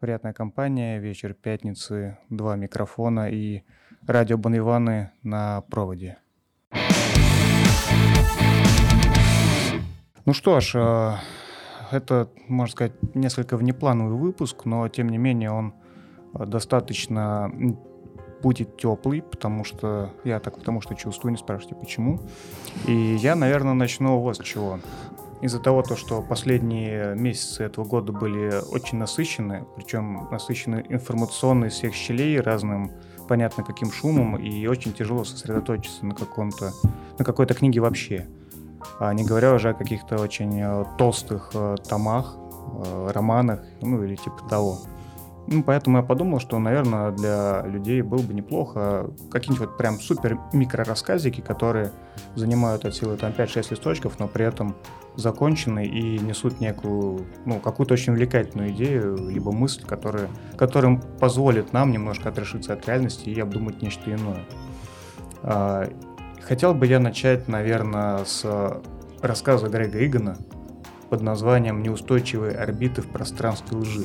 Приятная компания, вечер пятницы, два микрофона и радио Бонвиваны на проводе. Ну что ж, э, это, можно сказать, несколько внеплановый выпуск, но тем не менее он э, достаточно будет теплый, потому что я так потому что чувствую, не спрашивайте почему. И я, наверное, начну вот с чего. Из-за того, то, что последние месяцы этого года были очень насыщены, причем насыщены информационно из всех щелей разным, понятно каким шумом, и очень тяжело сосредоточиться на каком-то, на какой-то книге вообще. А не говоря уже о каких-то очень э, толстых э, томах, э, романах, ну или типа того. Ну, поэтому я подумал, что, наверное, для людей было бы неплохо какие-нибудь вот прям супер микрорассказики, которые занимают от силы там 5-6 листочков, но при этом закончены и несут некую, ну, какую-то очень увлекательную идею, либо мысль, которая, которым позволит нам немножко отрешиться от реальности и обдумать нечто иное. А, хотел бы я начать, наверное, с рассказа Грега Игана под названием «Неустойчивые орбиты в пространстве лжи».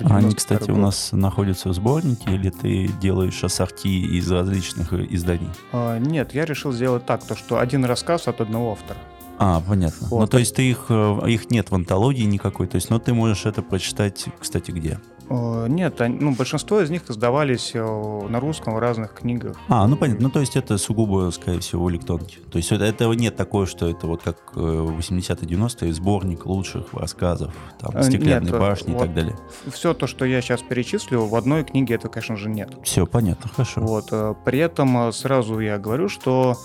Они, кстати, у нас находятся в сборнике, или ты делаешь ассорти из различных изданий? А, нет, я решил сделать так, то что один рассказ от одного автора. А, понятно. Вот. Ну, то есть ты их, э, их нет в антологии никакой, то есть, но ты можешь это прочитать, кстати, где? Нет, ну, большинство из них издавались э, на русском в разных книгах. А, ну понятно. Ну, то есть это сугубо, скорее всего, электронки. То есть это, этого нет такое, что это вот как 80-90-е э, сборник лучших рассказов, там, «Стеклянные нет, башни» вот и так далее. Все то, что я сейчас перечислю, в одной книге это, конечно же, нет. Все, понятно, хорошо. Вот. При этом сразу я говорю, что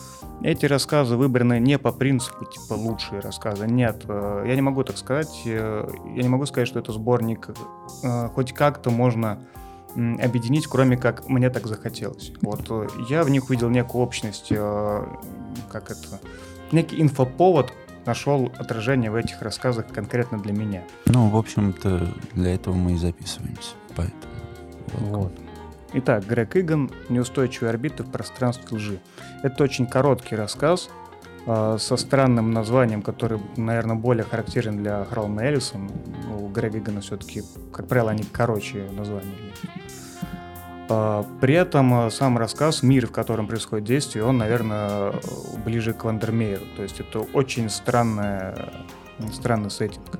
эти рассказы выбраны не по принципу типа лучшие рассказы. Нет, э, я не могу так сказать. Э, я не могу сказать, что это сборник э, хоть как-то можно объединить, кроме как мне так захотелось. Вот я в них увидел некую общность, как это, некий инфоповод нашел отражение в этих рассказах конкретно для меня. Ну, в общем-то, для этого мы и записываемся, поэтому. Вот. Итак, Грег Иган «Неустойчивые орбиты в пространстве лжи». Это очень короткий рассказ э, со странным названием, который, наверное, более характерен для Хролна Эллисон. У Грега все-таки, как правило, они короче названия. Э, при этом э, сам рассказ, мир, в котором происходит действие, он, наверное, ближе к Вандермееру. То есть это очень странная, странный сеттинг.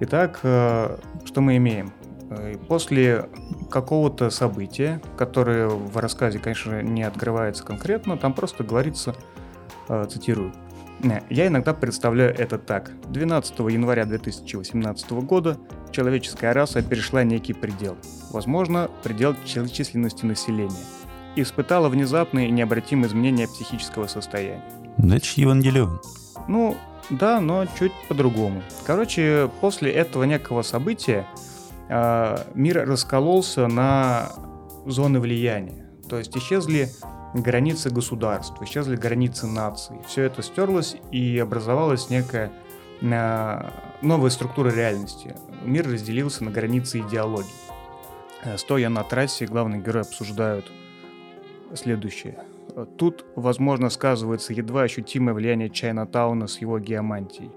Итак, э, что мы имеем? Э, после какого-то события, которое в рассказе, конечно, не открывается конкретно, там просто говорится, э, цитирую, я иногда представляю это так. 12 января 2018 года человеческая раса перешла некий предел. Возможно, предел численности населения. И испытала внезапные и необратимые изменения психического состояния. Значит, Евангелион. Ну, да, но чуть по-другому. Короче, после этого некого события мир раскололся на зоны влияния. То есть исчезли границы государств, исчезли границы наций. Все это стерлось и образовалась некая а, новая структура реальности. Мир разделился на границы идеологий. Э, стоя на трассе, главные герои обсуждают следующее. Тут, возможно, сказывается едва ощутимое влияние Чайна-тауна с его геомантией.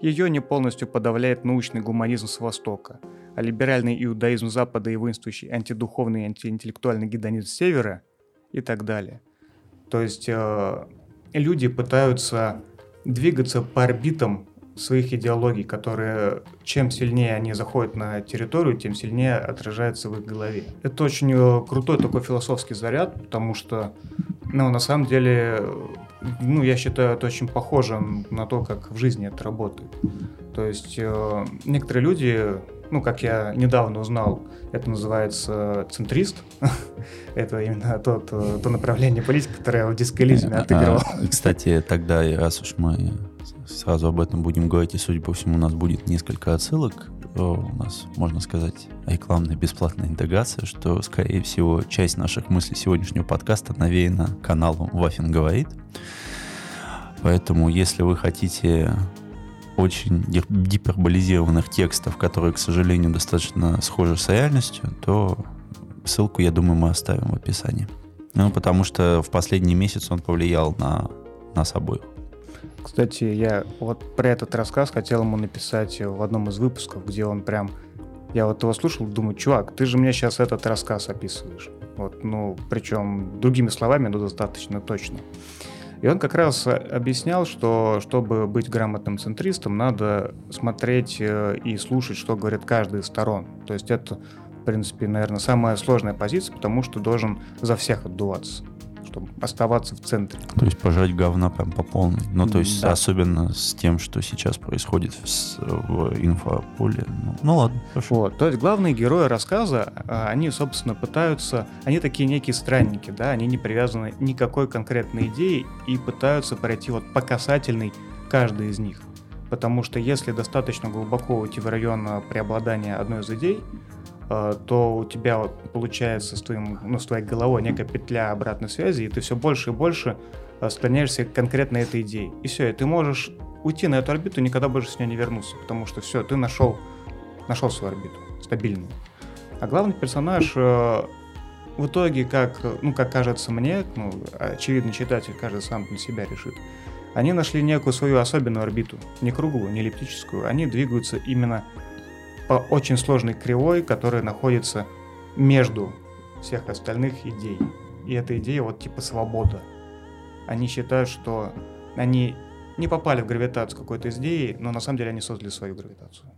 Ее не полностью подавляет научный гуманизм с Востока – а либеральный иудаизм Запада и воинствующий антидуховный и антиинтеллектуальный гедонизм Севера и так далее. То есть э, люди пытаются двигаться по орбитам своих идеологий, которые чем сильнее они заходят на территорию, тем сильнее отражается в их голове. Это очень э, крутой такой философский заряд, потому что, ну, на самом деле, ну, я считаю, это очень похоже на то, как в жизни это работает. То есть э, некоторые люди ну, как я недавно узнал, это называется центрист. это именно тот, то направление политики, которое в дискализме а, отыгрывал. Кстати, тогда, раз уж мы сразу об этом будем говорить, и, судя по всему, у нас будет несколько отсылок, у нас, можно сказать, рекламная бесплатная интеграция, что, скорее всего, часть наших мыслей сегодняшнего подкаста навеяна каналом Вафин говорит. Поэтому, если вы хотите очень гиперболизированных текстов, которые, к сожалению, достаточно схожи с реальностью, то ссылку, я думаю, мы оставим в описании. Ну, потому что в последний месяц он повлиял на нас обоих. Кстати, я вот про этот рассказ хотел ему написать в одном из выпусков, где он прям Я вот его слушал, думаю, чувак, ты же мне сейчас этот рассказ описываешь. Вот, ну, причем другими словами, но достаточно точно. И он как раз объяснял, что чтобы быть грамотным центристом, надо смотреть э, и слушать, что говорит каждая из сторон. То есть это, в принципе, наверное, самая сложная позиция, потому что должен за всех отдуваться чтобы оставаться в центре. То есть пожать говна прям по полной. Ну, то есть да. особенно с тем, что сейчас происходит в, в инфополе. Ну, ну ладно, хорошо. Вот, то есть главные герои рассказа, а, они, собственно, пытаются... Они такие некие странники, да, они не привязаны никакой конкретной идее и пытаются пройти вот по касательной каждой из них. Потому что если достаточно глубоко уйти в район преобладания одной из идей, то у тебя вот получается с, твоим, ну, с твоей головой некая петля обратной связи, и ты все больше и больше э, склоняешься конкретно этой идее. И все, и ты можешь уйти на эту орбиту и никогда больше с нее не вернуться, потому что все, ты нашел, нашел свою орбиту, стабильную. А главный персонаж э, в итоге, как, ну, как кажется мне, ну, очевидно, читатель каждый сам для себя решит, они нашли некую свою особенную орбиту, не круглую, не эллиптическую, они двигаются именно по очень сложной кривой, которая находится между всех остальных идей. И эта идея вот типа свобода. Они считают, что они не попали в гравитацию какой-то идеи, но на самом деле они создали свою гравитацию.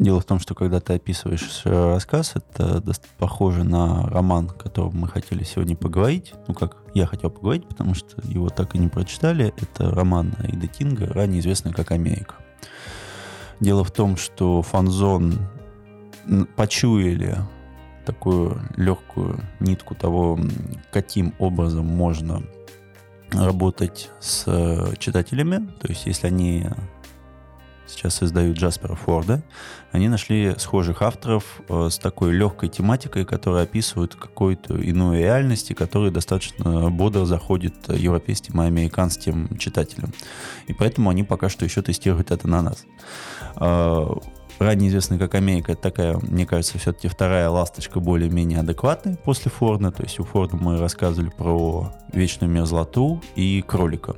Дело в том, что когда ты описываешь э, рассказ, это похоже на роман, о котором мы хотели сегодня поговорить. Ну, как я хотел поговорить, потому что его так и не прочитали. Это роман Аида Тинга, ранее известный как «Америка». Дело в том, что фанзон почуяли такую легкую нитку того, каким образом можно работать с э, читателями. То есть, если они сейчас издают Джаспера Форда, они нашли схожих авторов э, с такой легкой тематикой, которая описывают какую-то иную реальность, и которая достаточно бодро заходит европейским и американским читателям. И поэтому они пока что еще тестируют это на нас. Э, ранее известная как Америка, это такая, мне кажется, все-таки вторая ласточка более-менее адекватная после Форда. То есть у Форда мы рассказывали про вечную мерзлоту и кролика.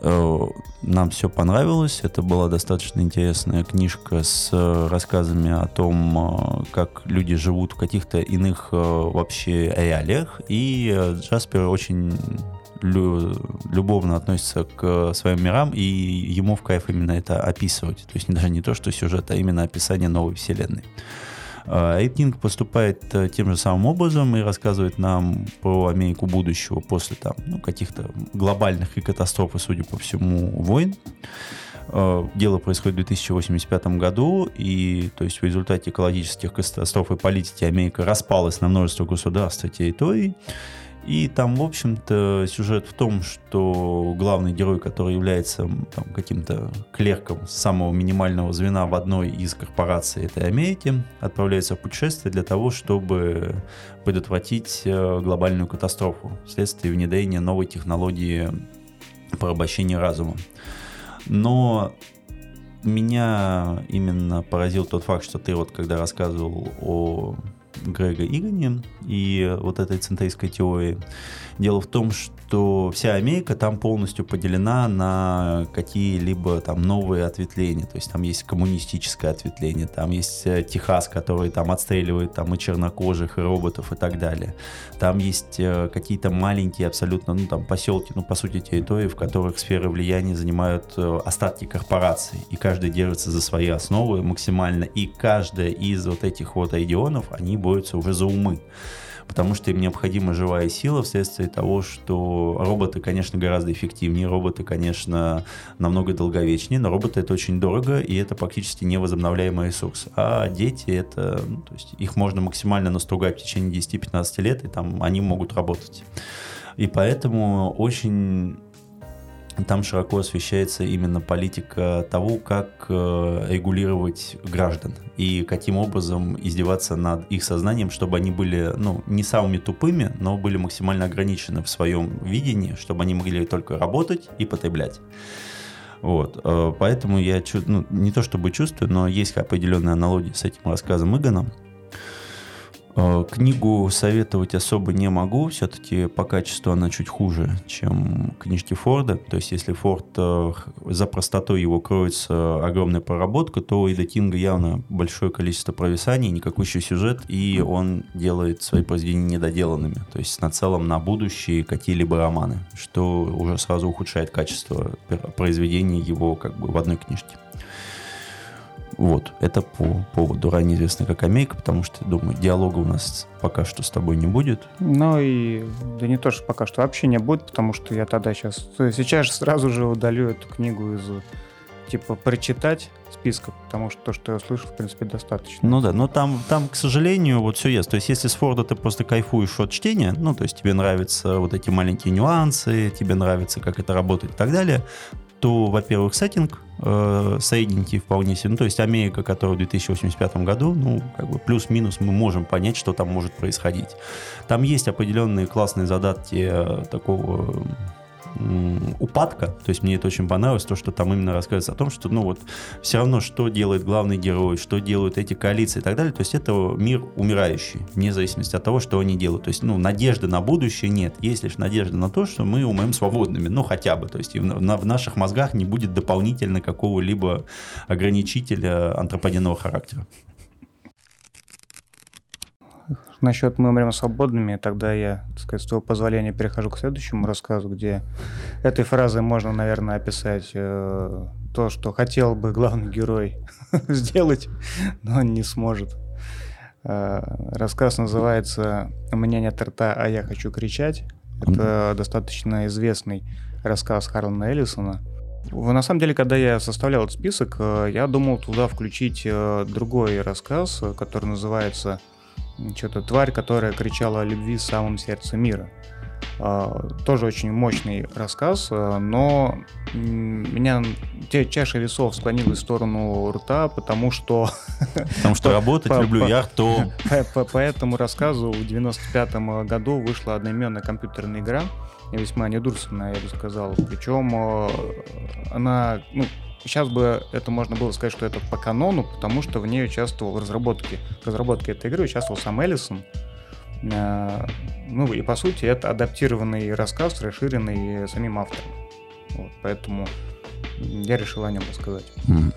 Э, нам все понравилось. Это была достаточно интересная книжка с э, рассказами о том, э, как люди живут в каких-то иных вообще реалиях. И Джаспер очень любовно относится к своим мирам, и ему в кайф именно это описывать. То есть даже не то, что сюжет, а именно описание новой вселенной. Эйтинг поступает э, тем же самым образом и рассказывает нам про Америку будущего после там, ну, каких-то глобальных и катастроф, судя по всему, войн. Э, дело происходит в 2085 году, и то есть в результате экологических катастроф и политики Америка распалась на множество государств и территорий. И там, в общем-то, сюжет в том, что главный герой, который является там, каким-то клерком самого минимального звена в одной из корпораций этой Америки, отправляется в путешествие для того, чтобы предотвратить э, глобальную катастрофу вследствие внедрения новой технологии порабощения разума. Но меня именно поразил тот факт, что ты вот когда рассказывал о Грега Игани и вот этой центристской теории. Дело в том, что вся Америка там полностью поделена на какие-либо там новые ответвления. То есть там есть коммунистическое ответвление, там есть э, Техас, который там отстреливает там и чернокожих, и роботов и так далее. Там есть э, какие-то маленькие абсолютно, ну там поселки, ну по сути территории, в которых сферы влияния занимают э, остатки корпораций. И каждый держится за свои основы максимально. И каждая из вот этих вот регионов, они борются уже за умы потому что им необходима живая сила вследствие того, что роботы, конечно, гораздо эффективнее, роботы, конечно, намного долговечнее, но роботы это очень дорого, и это практически невозобновляемый ресурс. А дети это, ну, то есть их можно максимально настругать в течение 10-15 лет, и там они могут работать. И поэтому очень там широко освещается именно политика того, как э, регулировать граждан и каким образом издеваться над их сознанием, чтобы они были ну, не самыми тупыми, но были максимально ограничены в своем видении, чтобы они могли только работать и потреблять. Вот, э, поэтому я ну, не то чтобы чувствую, но есть определенная аналогия с этим рассказом Игона. Э, книгу советовать особо не могу, все-таки по качеству она чуть хуже, чем книжки Форда. То есть если Форд э, за простотой его кроется огромная проработка, то у Ида Кинга явно большое количество провисаний, никакой еще сюжет, и он делает свои произведения недоделанными. То есть на целом на будущее какие-либо романы, что уже сразу ухудшает качество произведения его как бы в одной книжке. Вот, это по поводу ранее известной как Амейка, потому что, думаю, диалога у нас пока что с тобой не будет. Ну и, да не то, что пока что вообще не будет, потому что я тогда сейчас, сейчас сразу же удалю эту книгу из, типа, прочитать списка, потому что то, что я слышал, в принципе, достаточно. Ну да, но там, там, к сожалению, вот все есть. То есть, если с Форда ты просто кайфуешь от чтения, ну, то есть тебе нравятся вот эти маленькие нюансы, тебе нравится, как это работает и так далее, то, во-первых, сеттинг э, соединить вполне себе. Ну, то есть Америка, которая в 2085 году, ну, как бы плюс-минус мы можем понять, что там может происходить. Там есть определенные классные задатки э, такого упадка. То есть мне это очень понравилось, то, что там именно рассказывается о том, что, ну вот, все равно, что делает главный герой, что делают эти коалиции и так далее. То есть это мир умирающий, вне зависимости от того, что они делают. То есть, ну, надежды на будущее нет. Есть лишь надежда на то, что мы умрем свободными, ну, хотя бы. То есть в, на, в наших мозгах не будет дополнительно какого-либо ограничителя антропогенного характера насчет «Мы умрем свободными», тогда я, так сказать, с твоего позволения перехожу к следующему рассказу, где этой фразой можно, наверное, описать э, то, что хотел бы главный герой сделать, но он не сможет. Э, рассказ называется «У меня нет рта, а я хочу кричать». Это достаточно известный рассказ Харлана Эллисона. На самом деле, когда я составлял этот список, э, я думал туда включить э, другой рассказ, который называется что-то тварь, которая кричала о любви в самом сердце мира. Uh, тоже очень мощный рассказ, uh, но меня те чаша весов склонилась в сторону рта, потому что... Потому что работать люблю я, то... По этому рассказу в 95 году вышла одноименная компьютерная игра, весьма недурственная, я бы сказал. Причем uh, она, ну, Сейчас бы это можно было сказать, что это по канону, потому что в ней участвовал в разработке, в разработке этой игры участвовал сам Эллисон. Э, ну и по сути это адаптированный рассказ, расширенный самим автором. Вот, поэтому я решил о нем рассказать. Mm.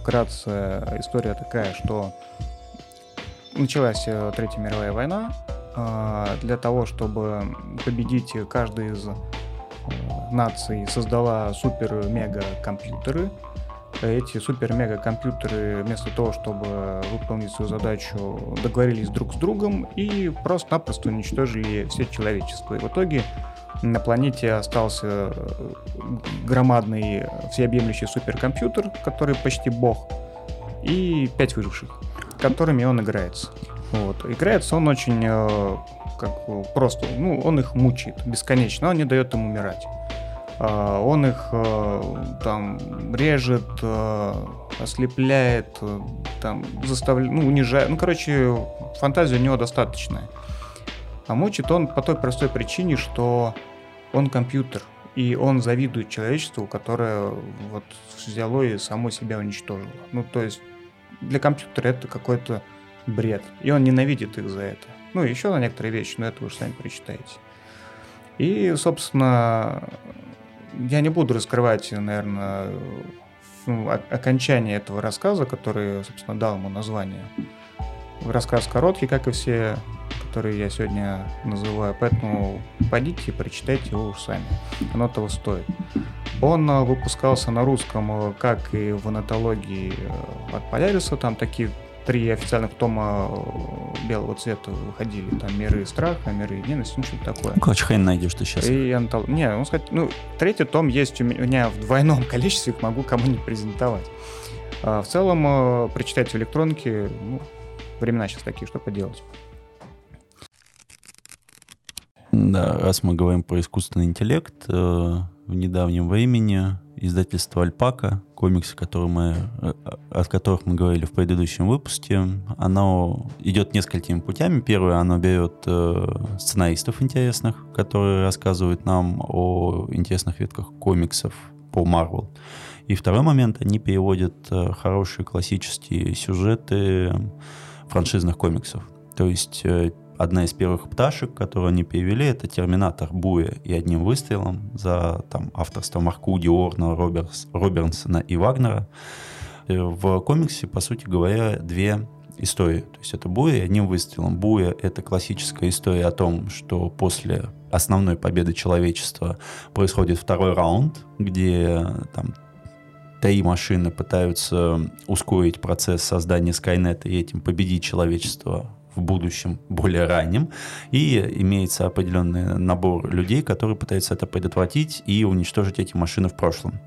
Вкратце история такая, что началась э, Третья мировая война. Э, для того, чтобы победить каждый из наций создала супер-мега-компьютеры. Эти супер-мега-компьютеры вместо того, чтобы выполнить свою задачу, договорились друг с другом и просто-напросто уничтожили все человечество. И в итоге на планете остался э, громадный всеобъемлющий суперкомпьютер, который почти бог, и пять выживших, которыми он играется. Вот. Играется он очень э, как просто, ну, он их мучает бесконечно, он не дает им умирать. А, он их э, там режет, э, ослепляет, э, там заставляет, ну, унижает. Ну, короче, фантазия у него достаточная. А мучит он по той простой причине, что он компьютер, и он завидует человечеству, которое вот взяло и само себя уничтожило. Ну, то есть для компьютера это какой-то бред, и он ненавидит их за это. Ну, еще на некоторые вещи, но это вы сами прочитаете. И, собственно, я не буду раскрывать, наверное, окончание этого рассказа, который, собственно, дал ему название. Рассказ короткий, как и все, которые я сегодня называю, поэтому пойдите и прочитайте его уж сами. Оно того стоит. Он выпускался на русском, как и в анатологии э, от Поляриса, там такие три официальных тома э, белого цвета выходили. Там «Миры страха», «Миры ненависти», ну что-то такое. Короче, хрен найдешь ты сейчас. И антол... Не, ну сказать, ну, третий том есть у меня в двойном количестве, могу кому-нибудь презентовать. А в целом, э, прочитать в электронке, ну, времена сейчас такие, что поделать. Да, раз мы говорим про искусственный интеллект, э, в недавнем времени издательство «Альпака», комиксы, которые мы, э, от которых мы говорили в предыдущем выпуске, оно идет несколькими путями. Первое, оно берет э, сценаристов интересных, которые рассказывают нам о интересных ветках комиксов по Marvel. И второй момент, они переводят э, хорошие классические сюжеты франшизных комиксов. То есть одна из первых пташек, которую они перевели, это «Терминатор Буя» и одним выстрелом за там, авторство Маркуди, Орна, Роберс, Робернсона и Вагнера. Э, в комиксе, по сути говоря, две истории. То есть это Буя и одним выстрелом. Буя — это классическая история о том, что после основной победы человечества происходит второй раунд, где там три машины пытаются ускорить процесс создания Скайнета и этим победить человечество в будущем более раннем, и имеется определенный набор людей, которые пытаются это предотвратить и уничтожить эти машины в прошлом.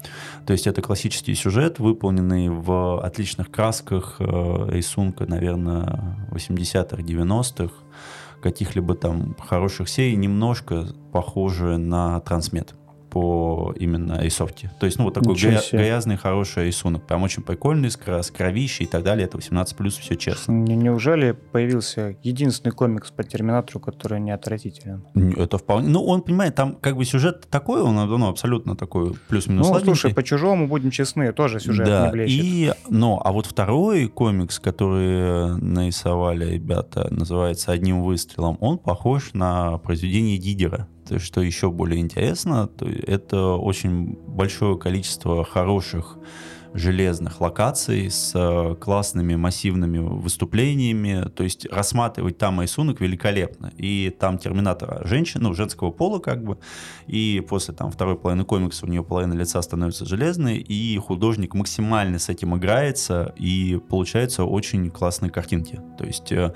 То есть это классический сюжет, выполненный в отличных красках, э, рисунка, наверное, 80-х, 90-х, каких-либо там хороших серий, немножко похожие на трансмет по именно рисовке. То есть, ну, вот такой гря- грязный, хороший рисунок. Прям очень прикольный, с, кровищей и так далее. Это 18 плюс, все честно. Неужели появился единственный комикс по Терминатору, который не отвратителен? Это вполне... Ну, он, понимает, там как бы сюжет такой, он ну, абсолютно такой плюс-минус Ну, слушай, по чужому, будем честны, тоже сюжет да, не блещет. И, ну, а вот второй комикс, который нарисовали ребята, называется «Одним выстрелом», он похож на произведение Дидера что еще более интересно, это очень большое количество хороших железных локаций с э, классными массивными выступлениями. То есть рассматривать там рисунок великолепно. И там терминатор женщина, ну, женского пола как бы. И после там второй половины комикса у нее половина лица становится железной. И художник максимально с этим играется. И получаются очень классные картинки. То есть э,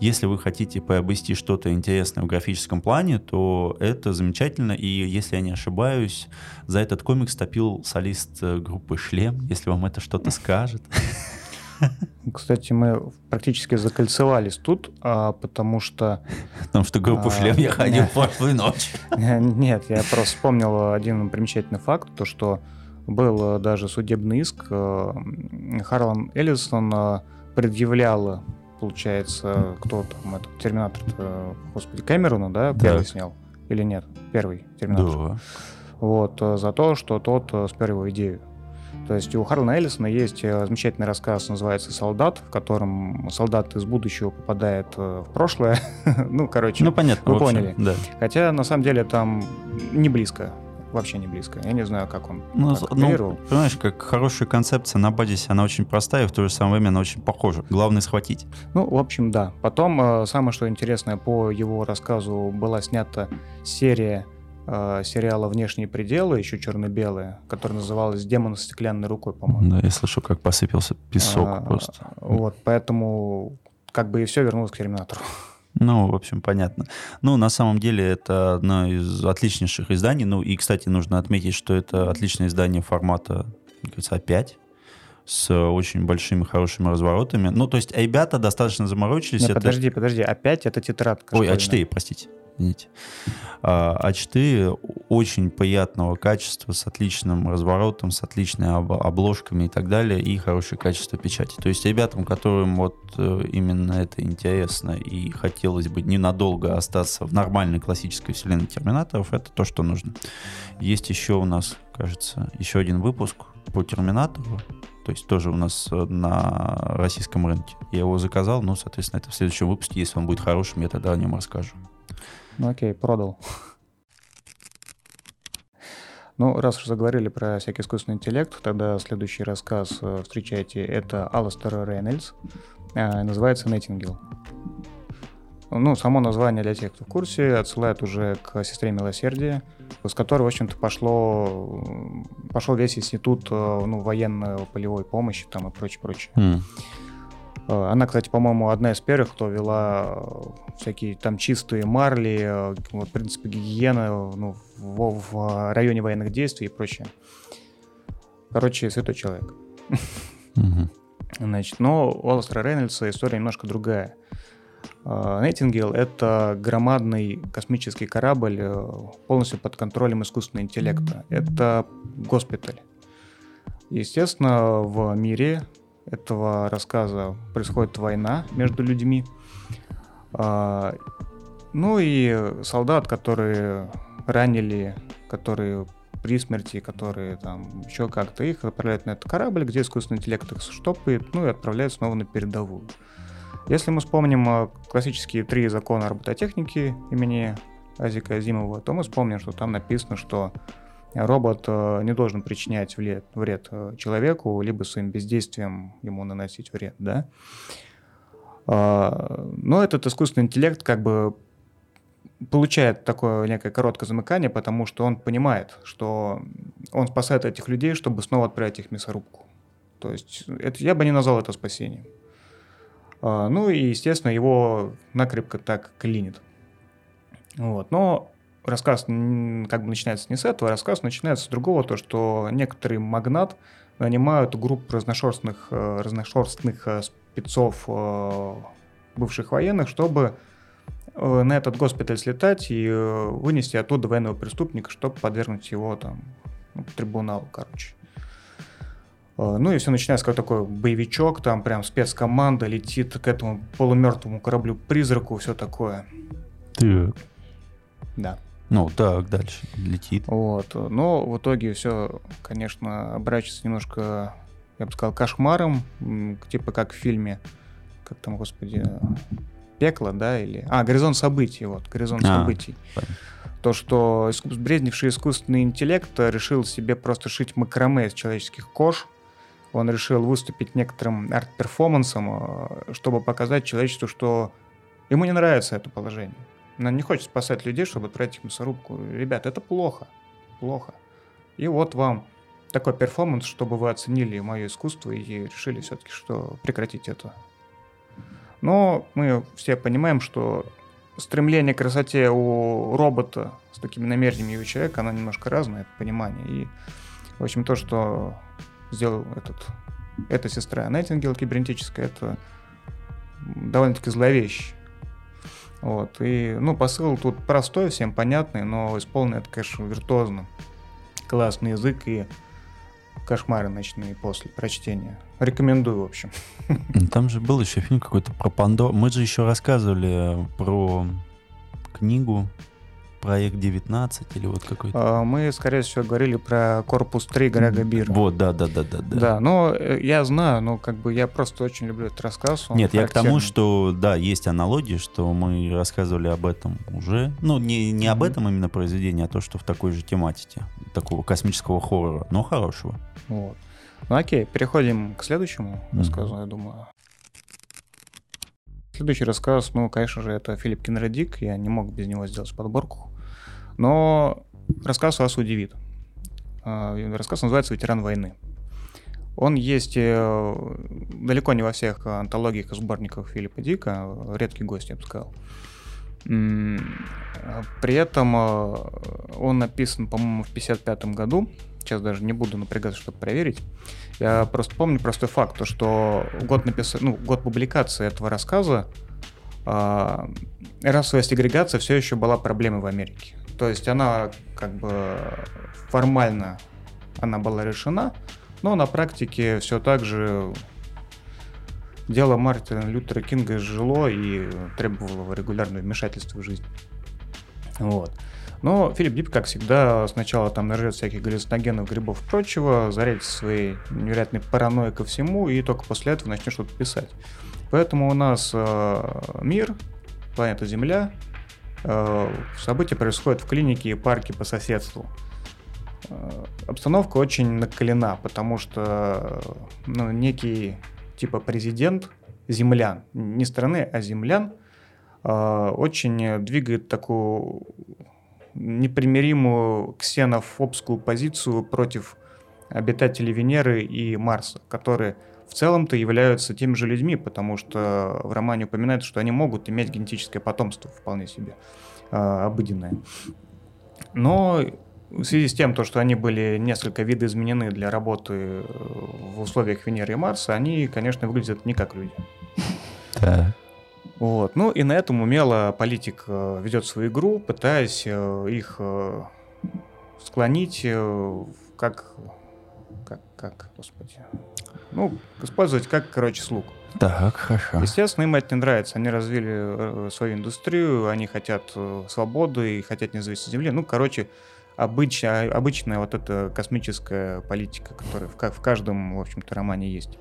если вы хотите приобрести что-то интересное в графическом плане, то это замечательно. И если я не ошибаюсь, за этот комикс топил солист э, группы «Шлем», если вам это что-то скажет. Кстати, мы практически закольцевались тут, а, потому что... Потому что группу а, «Шлем» я ходил прошлую ночь. Нет, я просто вспомнил один примечательный факт, то что был даже судебный иск. Э, Харлан Эллисон э, предъявлял, получается, кто там, этот Терминатор, господи, Кэмерону, да, первый снял? Или нет? Первый Терминатор. Да. Вот, э, за то, что тот спер его идею. То есть у Харлана Эллисона есть э, замечательный рассказ, называется «Солдат», в котором солдат из будущего попадает э, в прошлое. ну, короче, ну, понятно, вы поняли. Да. Хотя, на самом деле, там не близко вообще не близко. Я не знаю, как он ну, так ну, Понимаешь, как хорошая концепция на базисе, она очень простая, и в то же самое время она очень похожа. Главное схватить. Ну, в общем, да. Потом, э, самое что интересное, по его рассказу была снята серия э, сериала «Внешние пределы», еще черно-белые, который называлась «Демон с стеклянной рукой», по-моему. Да, я слышу, как посыпался песок а, просто. Вот, поэтому как бы и все вернулось к «Терминатору». Ну, в общем, понятно. Ну, на самом деле, это одно из отличнейших изданий. Ну, и, кстати, нужно отметить, что это отличное издание формата, мне кажется, А5 с очень большими хорошими разворотами. Ну, то есть ребята достаточно заморочились. Нет, это... подожди, подожди, А5 это тетрадка. Ой, А4, простите извините. А4 очень приятного качества, с отличным разворотом, с отличными обложками и так далее, и хорошее качество печати. То есть ребятам, которым вот э, именно это интересно и хотелось бы ненадолго остаться в нормальной классической вселенной Терминаторов, это то, что нужно. Есть еще у нас, кажется, еще один выпуск по Терминатору, то есть тоже у нас э, на российском рынке. Я его заказал, ну, соответственно, это в следующем выпуске, если он будет хорошим, я тогда о нем расскажу. Ну окей, продал. Ну, раз уж заговорили про всякий искусственный интеллект, тогда следующий рассказ э, встречайте. Это Аластер Рейнольдс. Э, называется «Неттингел». Ну, само название для тех, кто в курсе, отсылает уже к сестре милосердия, с которой, в общем-то, пошло, пошел весь институт э, ну, военной полевой помощи там и прочее, прочее. Mm. Она, кстати, по-моему, одна из первых, кто вела э, всякие там чистые марли, вот, в принципе, гигиена ну, в, в районе военных действий и прочее. Короче, святой человек. Значит, но у Алластера Рейнольдса история немножко другая. Найтингел — это громадный космический корабль, полностью под контролем искусственного интеллекта. Это госпиталь. Естественно, в мире этого рассказа происходит война между людьми. А, ну и солдат, которые ранили, которые при смерти, которые там еще как-то их отправляют на этот корабль, где искусственный интеллект их штопает, ну и отправляют снова на передовую. Если мы вспомним э, классические три закона робототехники имени Азика Азимова, то мы вспомним, что там написано, что робот э, не должен причинять вред, вред э, человеку, либо своим бездействием ему наносить вред, да. А, но этот искусственный интеллект как бы получает такое некое короткое замыкание, потому что он понимает, что он спасает этих людей, чтобы снова отправить их в мясорубку. То есть это, я бы не назвал это спасением. А, ну и, естественно, его накрепко так клинит. Вот. Но рассказ как бы начинается не с этого, рассказ начинается с другого, то, что некоторый магнат нанимают группу разношерстных, э, разношерстных э, спецов э, бывших военных, чтобы на этот госпиталь слетать и вынести оттуда военного преступника, чтобы подвергнуть его там ну, трибуналу, короче. Ну и все начинается как такой боевичок, там прям спецкоманда летит к этому полумертвому кораблю-призраку, все такое. Так. Да. Ну, так, дальше летит. Вот. Но в итоге все, конечно, оборачивается немножко, я бы сказал, кошмаром, типа как в фильме, как там, господи, пекло, да, или... А, горизонт событий, вот, горизонт а, событий. Понятно. То, что брезнивший искусственный интеллект решил себе просто шить макраме из человеческих кож, он решил выступить некоторым арт-перформансом, э, чтобы показать человечеству, что ему не нравится это положение. Она не хочет спасать людей, чтобы отправить их в мясорубку. Ребят, это плохо. Плохо. И вот вам такой перформанс, чтобы вы оценили мое искусство и решили все-таки, что прекратить это. Но мы все понимаем, что стремление к красоте у робота с такими намерениями у человека, оно немножко разное, это понимание. И, в общем, то, что сделал этот, эта сестра Найтингел кибернетическая, это довольно-таки зловещий вот. И, ну, посыл тут простой, всем понятный, но исполнен это, конечно, виртуозно. Классный язык и кошмары ночные после прочтения. Рекомендую, в общем. Там же был еще фильм какой-то про Пандору. Мы же еще рассказывали про книгу проект 19 или вот какой-то? А, мы, скорее всего, говорили про корпус 3 Грега Бира. Вот, да, да, да, да. Да, да но э, я знаю, но как бы я просто очень люблю этот рассказ. Нет, я к тому, что, да, есть аналогии, что мы рассказывали об этом уже. Ну, не, не об этом именно произведении, а то, что в такой же тематике. Такого космического хоррора, но хорошего. Вот. Ну окей, переходим к следующему mm-hmm. рассказу, я думаю. Следующий рассказ, ну, конечно же, это Филипп Кенредик. Я не мог без него сделать подборку. Но рассказ вас удивит. А, рассказ называется «Ветеран войны». Он есть э, далеко не во всех антологиях и сборниках Филиппа Дика, редкий гость, я бы сказал. При этом э, он написан, по-моему, в 1955 году. Сейчас даже не буду напрягаться, чтобы проверить. Я просто помню простой факт, то, что год, напис... ну, год публикации этого рассказа э, расовая сегрегация все еще была проблемой в Америке. То есть она как бы формально она была решена, но на практике все так же дело Мартина Лютера Кинга жило и требовало регулярного вмешательства в жизнь. Вот. Но Филипп Дип, как всегда, сначала там нажрет всяких галлюциногенов, грибов и прочего, зарядит своей невероятной паранойей ко всему, и только после этого начнет что-то писать. Поэтому у нас э, мир, планета Земля, события происходят в клинике и парке по соседству. Э, обстановка очень накалена, потому что ну, некий типа президент землян, не страны, а землян, э, очень двигает такую непримиримую ксенофобскую позицию против обитателей Венеры и Марса, которые в целом-то являются теми же людьми, потому что в романе упоминается, что они могут иметь генетическое потомство вполне себе э, обыденное. Но в связи с тем, то, что они были несколько видоизменены для работы в условиях Венеры и Марса, они, конечно, выглядят не как люди. Да. Вот. Ну и на этом умело политик э, ведет свою игру, пытаясь э, их э, склонить как... Как, как, господи, ну, использовать как, короче, слуг. Так, хорошо. Естественно, им это не нравится. Они развили э, свою индустрию, они хотят э, свободы и хотят независимости земли. Ну, короче, обычная, обычная вот эта космическая политика, которая в, в каждом, в общем-то, романе есть.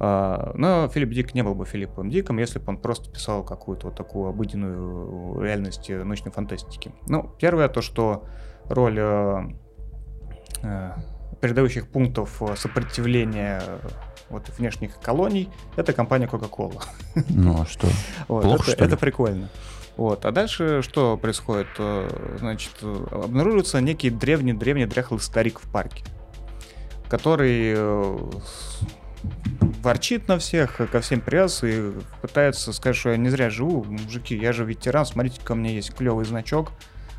А, но Филипп Дик не был бы Филиппом Диком, если бы он просто писал какую-то вот такую обыденную реальность научной фантастики. Ну, первое то, что роль э, э, передающих пунктов сопротивления вот, внешних колоний это компания Coca-Cola. Ну а что? Вот, Плохо, это, что ли? это прикольно. Вот. А дальше что происходит? Э, значит, обнаруживается некий древний-древний дряхлый старик в парке, который ворчит на всех, ко всем пресс и пытается сказать, что я не зря живу, мужики, я же ветеран, смотрите, ко мне есть клевый значок,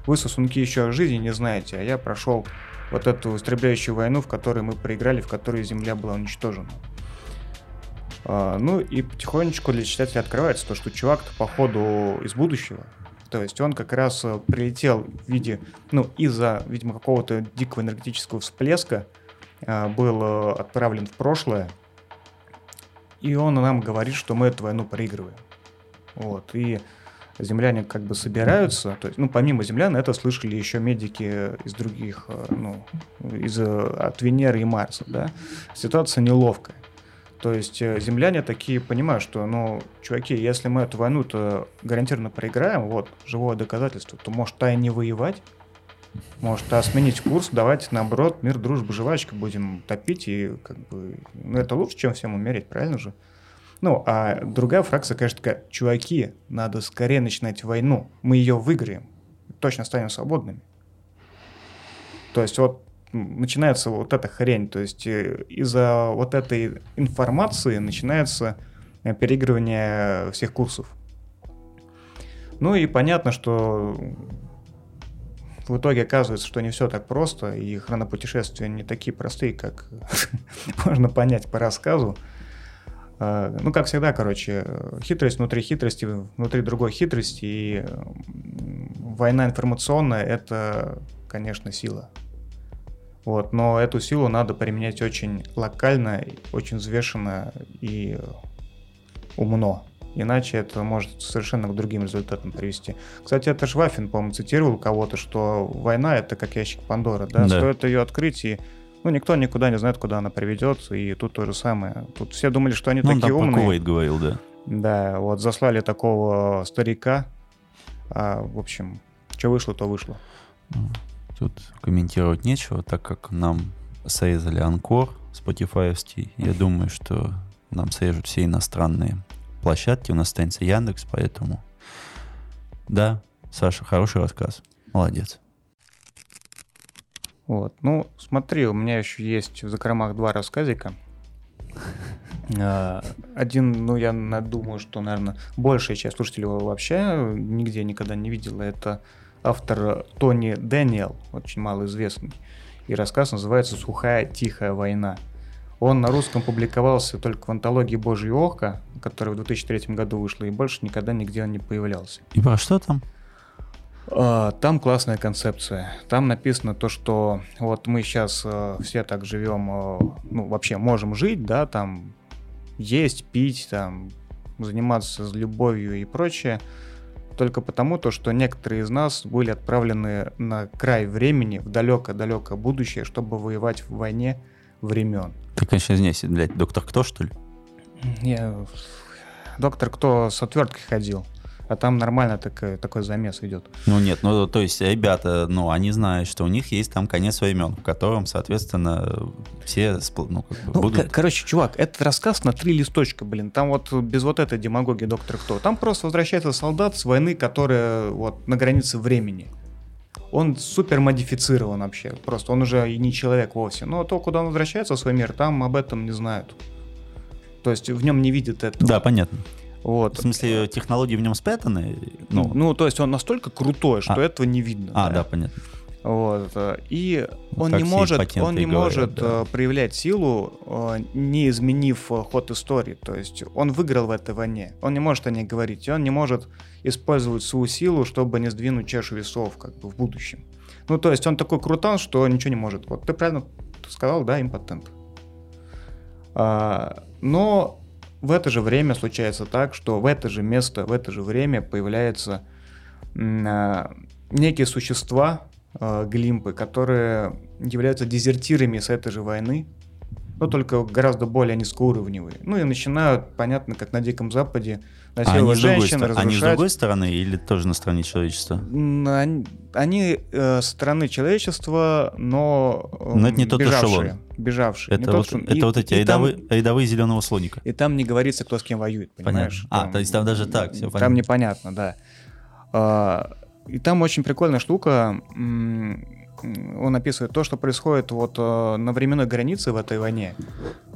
вы сосунки еще о жизни не знаете, а я прошел вот эту истребляющую войну, в которой мы проиграли, в которой Земля была уничтожена. А, ну и потихонечку для читателя открывается то, что чувак-то походу из будущего, то есть он как раз э, прилетел в виде, ну, из-за, видимо, какого-то дикого энергетического всплеска, а, был э, отправлен в прошлое, и он нам говорит, что мы эту войну проигрываем. Вот, и земляне как бы собираются, то есть, ну, помимо землян, это слышали еще медики из других, э, ну, из, от Венеры и Марса, да. Ситуация неловкая. То есть э, земляне такие понимают, что, ну, чуваки, если мы эту войну-то гарантированно проиграем, вот, живое доказательство, то может а и не воевать, может а сменить курс, давайте наоборот мир, дружба, жвачка будем топить и как бы, ну, это лучше, чем всем умереть, правильно же? Ну, а другая фракция, конечно, такая, чуваки, надо скорее начинать войну, мы ее выиграем, точно станем свободными. То есть вот начинается вот эта хрень, то есть э, из-за вот этой информации начинается э, переигрывание всех курсов. Ну и понятно, что в итоге оказывается, что не все так просто, и хронопутешествия не такие простые, как можно понять по рассказу. А, ну, как всегда, короче, хитрость внутри хитрости, внутри другой хитрости, и война информационная — это, конечно, сила. Вот, но эту силу надо применять очень локально, очень взвешенно и умно. Иначе это может совершенно к другим результатам привести. Кстати, это Швафин, по-моему, цитировал кого-то, что война это как ящик Пандоры, да? да. Стоит ее открыть и ну, никто никуда не знает, куда она приведет, и тут то же самое. Тут все думали, что они ну, такие там умные. Кувейт говорил, да. Да, вот заслали такого старика, а, в общем, что вышло, то вышло. Тут комментировать нечего, так как нам срезали Анкор, Spotify. Я думаю, что нам срежут все иностранные площадки, у нас останется Яндекс, поэтому да, Саша, хороший рассказ. Молодец. Вот. Ну, смотри, у меня еще есть в закромах два рассказика. А, один, ну, я думаю, что, наверное, большая часть слушателей его вообще нигде никогда не видела. Это автор Тони Дэниел, очень малоизвестный. И рассказ называется «Сухая тихая война». Он на русском публиковался только в антологии «Божье око», которая в 2003 году вышла, и больше никогда нигде он не появлялся. И про что там? А, там классная концепция. Там написано то, что вот мы сейчас э, все так живем, э, ну, вообще можем жить, да, там есть, пить, там, заниматься любовью и прочее, только потому, то, что некоторые из нас были отправлены на край времени, в далекое-далекое будущее, чтобы воевать в войне времен. Ты, конечно, здесь, блядь, доктор кто, что ли? Я... Доктор кто с отверткой ходил. А там нормально такой, такой замес идет. Ну нет, ну то есть ребята, ну они знают, что у них есть там конец времен, в котором, соответственно, все ну, как бы, ну, будут... Короче, чувак, этот рассказ на три листочка, блин. Там вот без вот этой демагогии доктор кто. Там просто возвращается солдат с войны, которая вот на границе времени он супер модифицирован вообще. Просто он уже и не человек вовсе. Но то, куда он возвращается в свой мир, там об этом не знают. То есть в нем не видят этого. Да, понятно. Вот. В смысле, технологии в нем спрятаны? Ну, ну то есть он настолько крутой, что а. этого не видно. А, да, да понятно. Вот. И он как не может, он не говорят, может да. Э, проявлять силу, э, не изменив э, ход истории. То есть он выиграл в этой войне. Он не может о ней говорить. И он не может использовать свою силу, чтобы не сдвинуть чашу весов как бы в будущем. Ну, то есть он такой крутан, что ничего не может. Вот ты правильно сказал, да, импотент. А, но в это же время случается так, что в это же место, в это же время появляются а, некие существа, э, глимпы, которые являются дезертирами с этой же войны, но только гораздо более низкоуровневые. Ну и начинают, понятно, как на Диком Западе, насиловать а женщин, разрушать. Они с другой стороны или тоже на стороне человечества? Они, они э, стороны человечества, но, э, но это не тот бежавшие. Эшелон. Бежавшие. Это, вот, тот, это и, вот эти рядовые, там, рядовые зеленого слоника. И там не говорится, кто с кем воюет, понимаешь? Понятно. А, то есть там даже так, все понятно. Там непонятно, да. А, и там очень прикольная штука он описывает то, что происходит вот э, на временной границе в этой войне.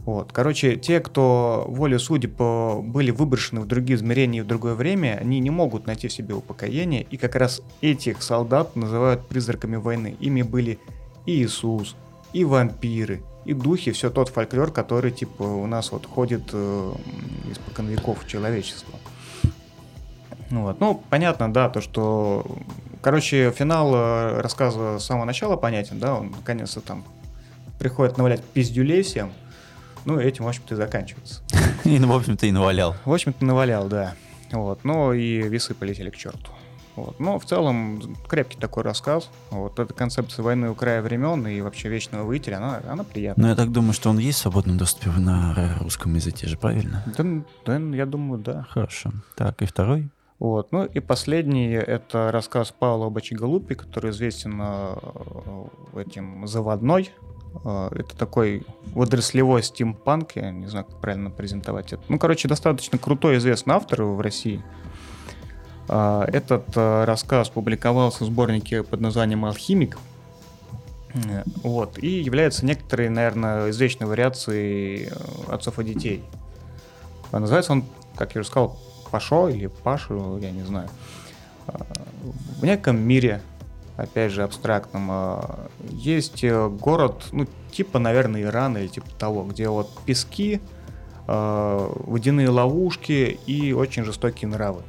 Вот. Короче, те, кто волю судеб были выброшены в другие измерения и в другое время, они не могут найти в себе упокоение, и как раз этих солдат называют призраками войны. Ими были и Иисус, и вампиры, и духи, все тот фольклор, который типа у нас вот ходит э, из веков человечества. Ну, вот. ну, понятно, да, то, что Короче, финал э, рассказа с самого начала понятен, да, он наконец-то там приходит навалять пиздюлей всем, ну, этим, в общем-то, и заканчивается. И, в общем-то, и навалял. В общем-то, навалял, да. Вот, ну, и весы полетели к черту. Вот. Но в целом крепкий такой рассказ. Вот эта концепция войны у края времен и вообще вечного воителя, она, она приятная. Ну, я так думаю, что он есть в свободном доступе на русском языке же, правильно? Да, да я думаю, да. Хорошо. Так, и второй? Вот. Ну и последний — это рассказ Павла Бачигалупи, который известен э, этим «Заводной». Э, это такой водорослевой стимпанк, я не знаю, как правильно презентовать это. Ну, короче, достаточно крутой известный автор в России. Э, этот рассказ публиковался в сборнике под названием «Алхимик». Вот, и является некоторой, наверное, извечной вариацией отцов и детей. Называется он, как я уже сказал, Пашо или Пашу, я не знаю. В неком мире, опять же, абстрактном, а, есть э, город, ну, типа, наверное, Иран или типа того, где вот пески, а, водяные ловушки и очень жестокие нравы.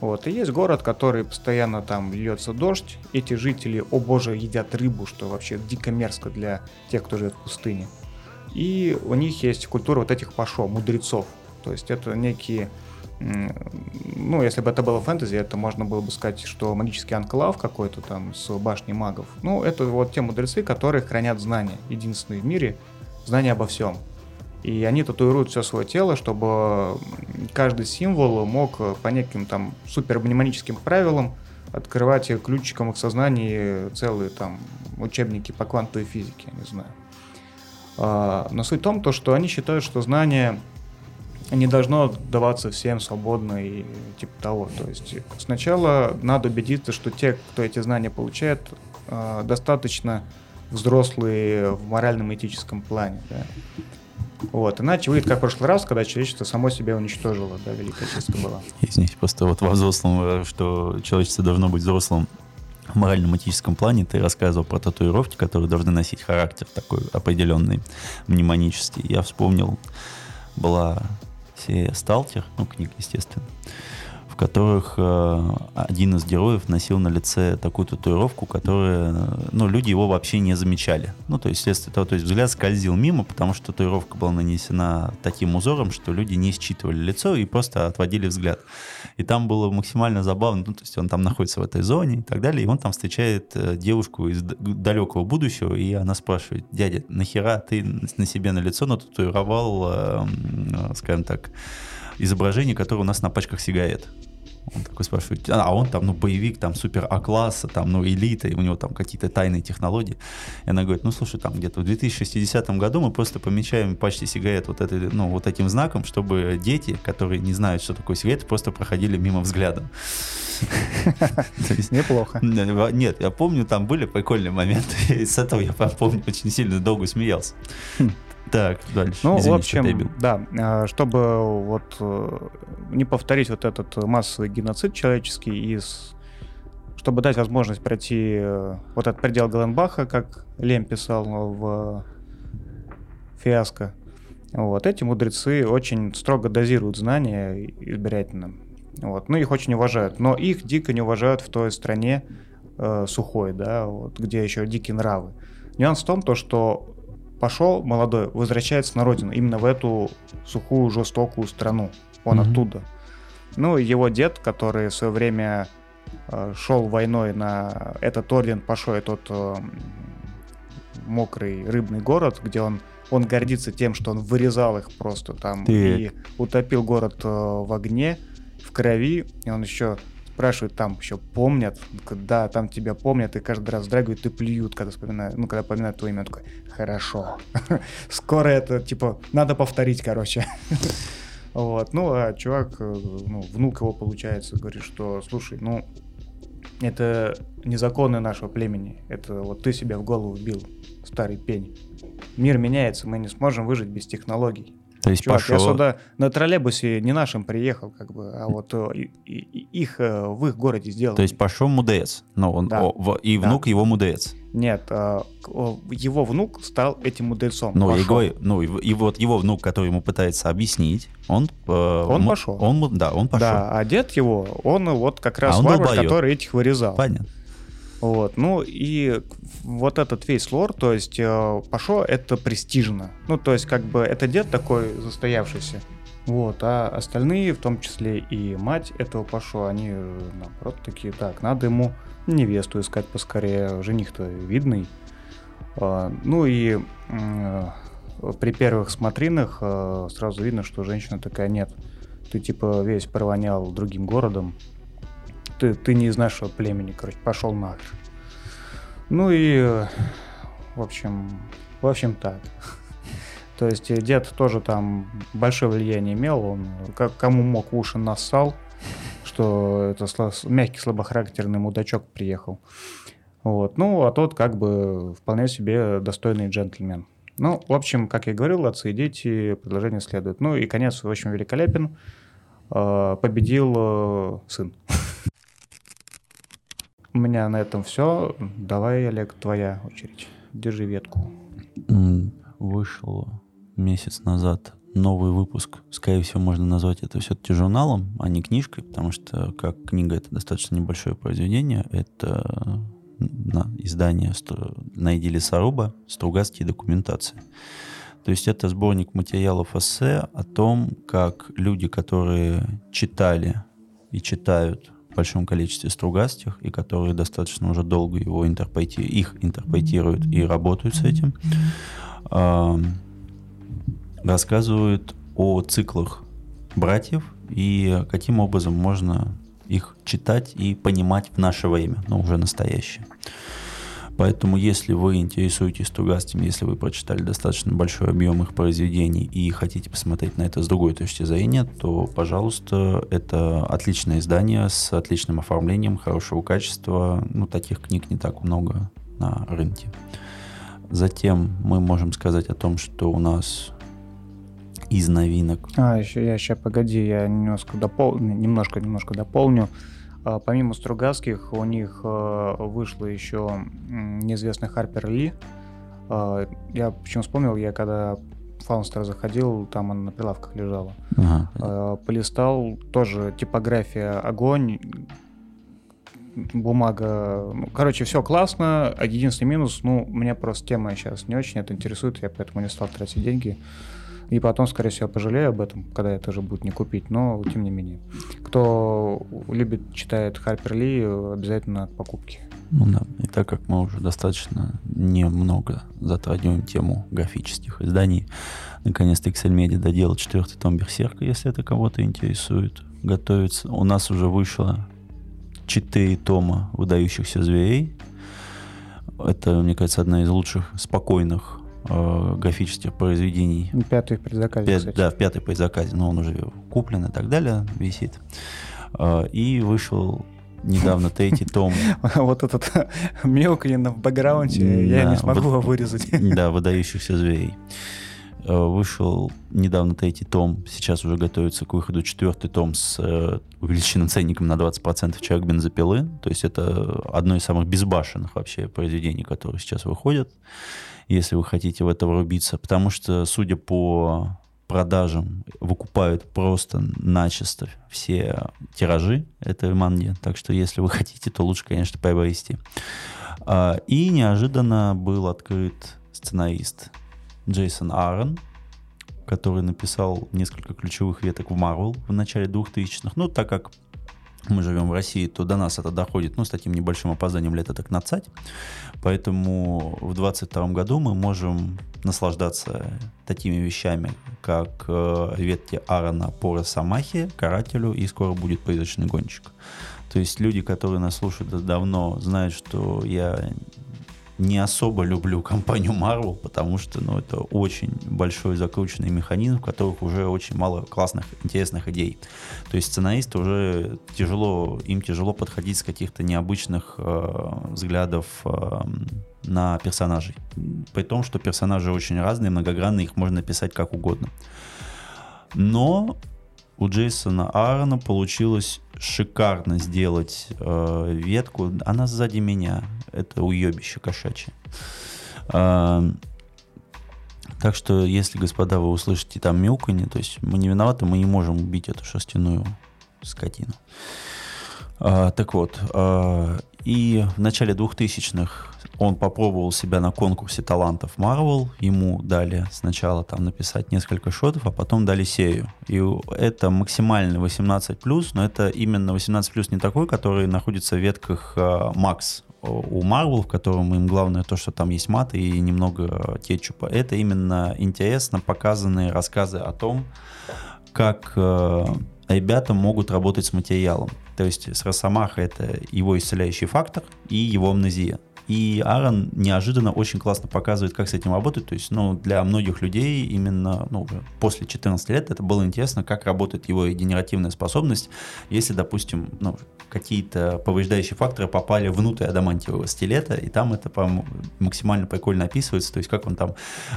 Вот. И есть город, который постоянно там льется дождь. Эти жители, о боже, едят рыбу, что вообще дико мерзко для тех, кто живет в пустыне. И у них есть культура вот этих пашо, мудрецов. То есть это некие ну, если бы это было фэнтези, это можно было бы сказать, что магический анклав какой-то там с башней магов. Ну, это вот те мудрецы, которые хранят знания. Единственные в мире знания обо всем. И они татуируют все свое тело, чтобы каждый символ мог по неким там супермнемоническим правилам открывать ключиком их сознании целые там учебники по квантовой физике, я не знаю. А, но суть в том, то, что они считают, что знания не должно даваться всем свободно и типа того. То есть сначала надо убедиться, что те, кто эти знания получает, э, достаточно взрослые в моральном и этическом плане. Да. Вот, иначе выйдет как в прошлый раз, когда человечество само себя уничтожило, да, великая чистка была. Извините, просто вот во взрослом, э, что человечество должно быть взрослым в моральном этическом плане ты рассказывал про татуировки, которые должны носить характер такой определенный, мнемонический. Я вспомнил, была серия «Сталтер», ну, книг, естественно, в которых э, один из героев носил на лице такую татуировку, которая, ну, люди его вообще не замечали. Ну, то есть, вследствие того, то есть взгляд скользил мимо, потому что татуировка была нанесена таким узором, что люди не считывали лицо и просто отводили взгляд. И там было максимально забавно, ну, то есть он там находится в этой зоне и так далее, и он там встречает э, девушку из далекого будущего, и она спрашивает, дядя, нахера ты на себе на лицо нататуировал, э, скажем так, изображение, которое у нас на пачках сигарет. Он такой спрашивает, а он там, ну, боевик, там, супер А-класса, там, ну, элита, и у него там какие-то тайные технологии. И она говорит, ну, слушай, там, где-то в 2060 году мы просто помечаем пачки сигарет вот, этой, ну, вот этим знаком, чтобы дети, которые не знают, что такое сигареты, просто проходили мимо взглядом. Неплохо. Нет, я помню, там были прикольные моменты, и с этого я, помню, очень сильно долго смеялся. Так, дальше. Ну, Извини, в общем, да, а, чтобы вот э, не повторить вот этот массовый геноцид человеческий и чтобы дать возможность пройти э, вот этот предел Гленбаха, как Лем писал в «Фиаско», вот, эти мудрецы очень строго дозируют знания избирательно. Вот, ну, их очень уважают, но их дико не уважают в той стране э, сухой, да, вот, где еще дикие нравы. Нюанс в том, то, что пошел молодой, возвращается на родину, именно в эту сухую, жестокую страну. Он mm-hmm. оттуда. Ну, его дед, который в свое время э, шел войной на этот орден, пошел этот э, мокрый рыбный город, где он он гордится тем, что он вырезал их просто там Ты- и утопил город э, в огне, в крови, и он еще спрашивает, там еще помнят, да, там тебя помнят, и каждый раз драгивают и плюют, когда вспоминают, ну, когда поминают твое имя, такой, хорошо, скоро это, типа, надо повторить, короче. Вот, ну, а чувак, э, ну, внук его, получается, говорит, что, слушай, ну, это не законы нашего племени, это вот ты себя в голову вбил, старый пень. Мир меняется, мы не сможем выжить без технологий. То есть Чувак, я Пашо... сюда на троллейбусе не нашим приехал, как бы, а вот э, и- и- их э, в их городе сделали. То есть Пашо мудец. Но он, Да. о, и Да. внук его мудец. Нет, а, о, его внук стал этим мудрецом. Ну, Пошел. говорю- ну, и, вот его внук, который ему пытается объяснить, он... э, Он пошел. Он, да, он пошел. Да, а дед его, он вот как раз А варвар, который этих вырезал. Понятно. Вот, ну и вот этот весь лор, то есть э, Пашо это престижно. Ну, то есть как бы это дед такой застоявшийся. Вот, а остальные, в том числе и мать этого Пашо, они э, наоборот такие, так, надо ему невесту искать поскорее, жених-то видный. А, ну и э, при первых смотринах э, сразу видно, что женщина такая, нет, ты типа весь провонял другим городом, ты, ты не из нашего племени, короче, пошел нахер. Ну и, э, в общем, в общем так. То есть э, дед тоже там большое влияние имел, он как кому мог в уши нассал, что это сло- мягкий слабохарактерный мудачок приехал. Вот. Ну, а тот как бы вполне себе достойный джентльмен. Ну, в общем, как я говорил, отцы и дети, предложение следует. Ну и конец, в общем, великолепен. Э, Победил э, сын. У меня на этом все. Давай, Олег, твоя очередь. Держи ветку. Вышел месяц назад новый выпуск. Скорее всего, можно назвать это все-таки журналом, а не книжкой, потому что как книга это достаточно небольшое произведение. Это издание «Найди лесоруба. Стругацкие документации». То есть это сборник материалов эссе о том, как люди, которые читали и читают большом количестве Стругацких, и которые достаточно уже долго его интерпрети... их интерпретируют и работают с этим, ам, рассказывают о циклах братьев и каким образом можно их читать и понимать в наше время, но уже настоящее. Поэтому, если вы интересуетесь Стругацким, если вы прочитали достаточно большой объем их произведений и хотите посмотреть на это с другой точки зрения, то, пожалуйста, это отличное издание с отличным оформлением, хорошего качества. Ну, таких книг не так много на рынке. Затем мы можем сказать о том, что у нас из новинок А, еще я сейчас, погоди, я немножко дополню, немножко, немножко дополню. А, помимо Стругацких, у них а, вышло еще неизвестный Харпер Ли. А, я почему вспомнил, я когда в Фаунстер заходил, там она на прилавках лежала. Ага. Полистал, тоже типография огонь, бумага, ну, короче, все классно, единственный минус, ну, меня просто тема сейчас не очень это интересует, я поэтому не стал тратить деньги, и потом, скорее всего, пожалею об этом, когда это уже будет не купить, но тем не менее. Кто любит, читает Харпер Ли, обязательно к покупке. Ну да, и так как мы уже достаточно немного затрагиваем тему графических изданий, наконец-то Excel Media доделал четвертый том Берсерка, если это кого-то интересует. Готовится. У нас уже вышло четыре тома выдающихся зверей. Это, мне кажется, одна из лучших спокойных э, графических произведений Пятый в предзаказе, Пят- кстати. да, в пятой предзаказе, но он уже куплен и так далее, висит. А, И вышел недавно третий том Вот этот мяуканье в бэкграунде, я не смогу его вырезать. да, выдающихся зверей. Э, Вышел недавно третий том, сейчас уже готовится к выходу четвертый том с э, увеличенным ценником на 20% «Человек бензопилы». То есть это одно из самых безбашенных вообще произведений, которые сейчас выходят, если вы хотите в это врубиться. Потому что, судя по продажам, выкупают просто начисто все тиражи этой манги. Так что, если вы хотите, то лучше, конечно, приобрести. А, И неожиданно был открыт сценарист Джейсон Аарон, который написал несколько ключевых веток в Marvel в начале 2000-х. Ну, так как мы живем в России, то до нас это доходит, ну, с таким небольшим опозданием лет так на цать. Поэтому в 2022 году мы можем наслаждаться такими вещами, как э, ветки Аарона по Росомахе, Карателю, и скоро будет призрачный гонщик. То есть люди, которые нас слушают давно, знают, что я не особо люблю компанию Marvel, потому что ну, это очень большой закрученный механизм, в которых уже очень мало классных, интересных идей. То есть сценаристы уже тяжело, им тяжело подходить с каких-то необычных э, взглядов э, на персонажей. При том, что персонажи очень разные, многогранные, их можно писать как угодно. Но у Джейсона Аарона получилось шикарно сделать э, ветку. Она сзади меня. Это уебище кошачье. Э, так что, если, господа, вы услышите там мяуканье, то есть мы не виноваты, мы не можем убить эту шерстяную скотину. Э, так вот, э, и в начале 2000-х он попробовал себя на конкурсе талантов Marvel. Ему дали сначала там написать несколько шотов, а потом дали серию. И это максимально 18+, но это именно 18+, не такой, который находится в ветках uh, Max у Marvel, в котором им главное то, что там есть маты и немного кетчупа. Это именно интересно показанные рассказы о том, как uh, ребята могут работать с материалом. То есть с Росомаха это его исцеляющий фактор и его амнезия. И Аарон неожиданно очень классно показывает, как с этим работать. То есть, ну, для многих людей именно ну, после 14 лет это было интересно, как работает его генеративная способность, если, допустим, ну, какие-то повреждающие факторы попали внутрь адамантиевого стилета, и там это по максимально прикольно описывается, то есть как он там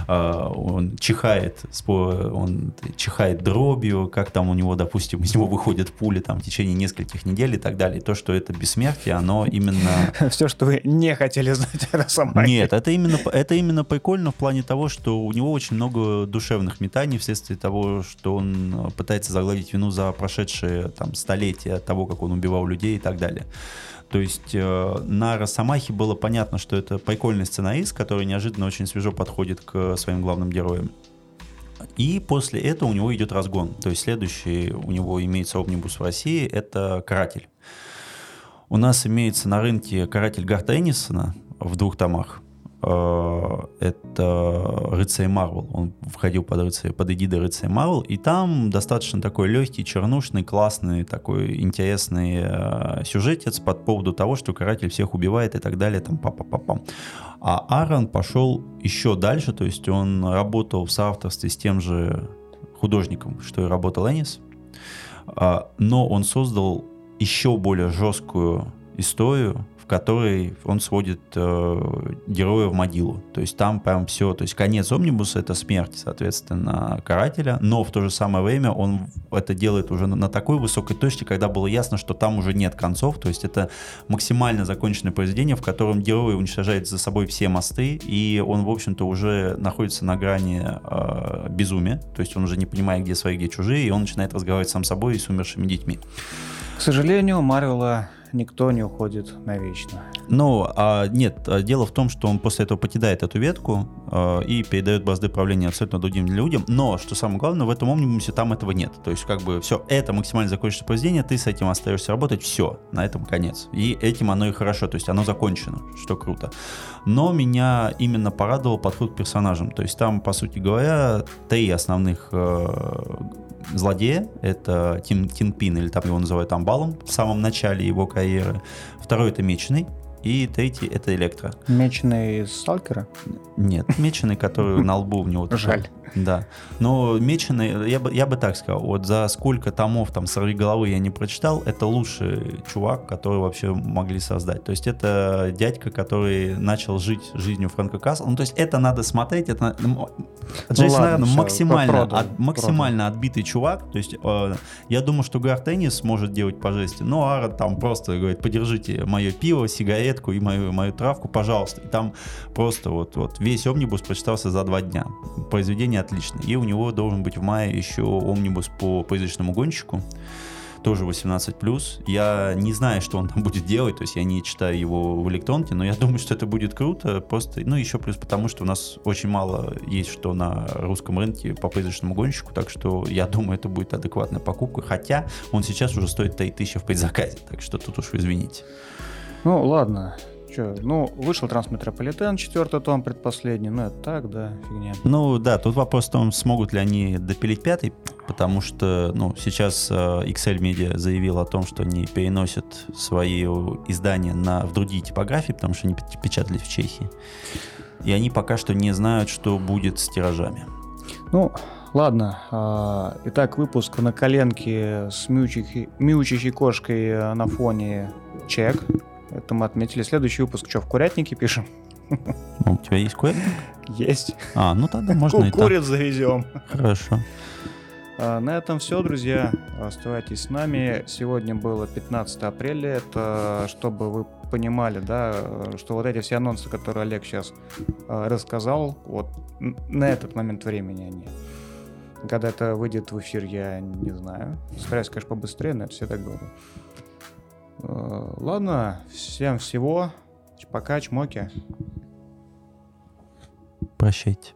э, он чихает, он чихает дробью, как там у него, допустим, из него выходят пули там в течение нескольких недель и так далее. То, что это бессмертие, оно именно... Все, что вы не хотели о Росомахе. Нет, это именно, это именно прикольно в плане того, что у него очень много душевных метаний вследствие того, что он пытается загладить вину за прошедшие там столетия того, как он убивал людей и так далее. То есть э, на Росомахе было понятно, что это прикольный сценарист, который неожиданно очень свежо подходит к своим главным героям. И после этого у него идет разгон. То есть следующий у него имеется омнибус в России, это «Каратель». У нас имеется на рынке «Каратель» Гарта Эннисона в двух томах. Э, это рыцарь Марвел. Он входил под, рыцарь, под эгидой рыцарь Марвел. И там достаточно такой легкий, чернушный, классный, такой интересный э, сюжетец под поводу того, что каратель всех убивает и так далее. Там папа папа А Аарон пошел еще дальше, то есть он работал в соавторстве с тем же художником, что и работал Энис. Э, но он создал еще более жесткую историю, в которой он сводит э, героя в могилу. То есть там прям все, то есть конец омнибуса это смерть, соответственно, карателя, но в то же самое время он это делает уже на, на такой высокой точке, когда было ясно, что там уже нет концов, то есть это максимально законченное произведение, в котором герой уничтожает за собой все мосты, и он, в общем-то, уже находится на грани э, безумия, то есть он уже не понимает, где свои, где чужие, и он начинает разговаривать сам с собой и с умершими детьми. К сожалению, Марвела никто не уходит навечно. Ну, а нет, а дело в том, что он после этого покидает эту ветку э, и передает базды правления абсолютно другим людям. Но, что самое главное, в этом омнибусе там этого нет. То есть, как бы, все, это максимально закончится произведение, ты с этим остаешься работать, все, на этом конец. И этим оно и хорошо, то есть оно закончено, что круто. Но меня именно порадовал подход к персонажам. То есть там, по сути говоря, три основных э, злодея, это Тим Тинпин, или там его называют Амбалом в самом начале его карьеры. Второй это Меченый, и третий это Электро. Меченый из Сталкера? Нет, меченый, который на лбу у него. Жаль. Да. Но меченый, я бы, я бы так сказал, вот за сколько томов там «Сорви головы» я не прочитал, это лучший чувак, который вообще могли создать. То есть это дядька, который начал жить жизнью Фрэнка Касла. Ну, то есть это надо смотреть, это... Ну, Джейсон ладно, все, максимально, продан, от, максимально отбитый чувак. То есть э, я думаю, что Гар Теннис может делать по жести, но Ара там просто говорит, подержите мое пиво, сигаретку и мою, мою травку, пожалуйста. И там просто вот, вот весь омнибус прочитался за два дня. Произведение отличный. И у него должен быть в мае еще омнибус по призрачному гонщику. тоже 18+. Я не знаю, что он там будет делать, то есть я не читаю его в электронке, но я думаю, что это будет круто, просто, ну, еще плюс потому, что у нас очень мало есть что на русском рынке по призрачному гонщику, так что я думаю, это будет адекватная покупка, хотя он сейчас уже стоит 3000 в предзаказе, так что тут уж извините. Ну, ладно, Че, ну, вышел Трансметрополитен, четвертый том, предпоследний, ну, это так, да, фигня. Ну, да, тут вопрос в том, смогут ли они допилить пятый, потому что, ну, сейчас э, XL Media заявил о том, что они переносят свои издания на, в другие типографии, потому что они печатали в Чехии. И они пока что не знают, что будет с тиражами. Ну, ладно. А, итак, выпуск на коленке с мяучей кошкой э, на фоне чек. Это мы отметили. Следующий выпуск что, в курятнике пишем? Ну, у тебя есть курятник? Есть. А, ну тогда можно и Куриц завезем. Хорошо. А, на этом все, друзья. Оставайтесь с нами. Сегодня было 15 апреля. Это чтобы вы понимали, да, что вот эти все анонсы, которые Олег сейчас а, рассказал, вот на этот момент времени они. Когда это выйдет в эфир, я не знаю. Стараюсь, конечно, побыстрее, но это все так говорю. Э, ладно, всем всего. Пока, чмоки. Прощайте.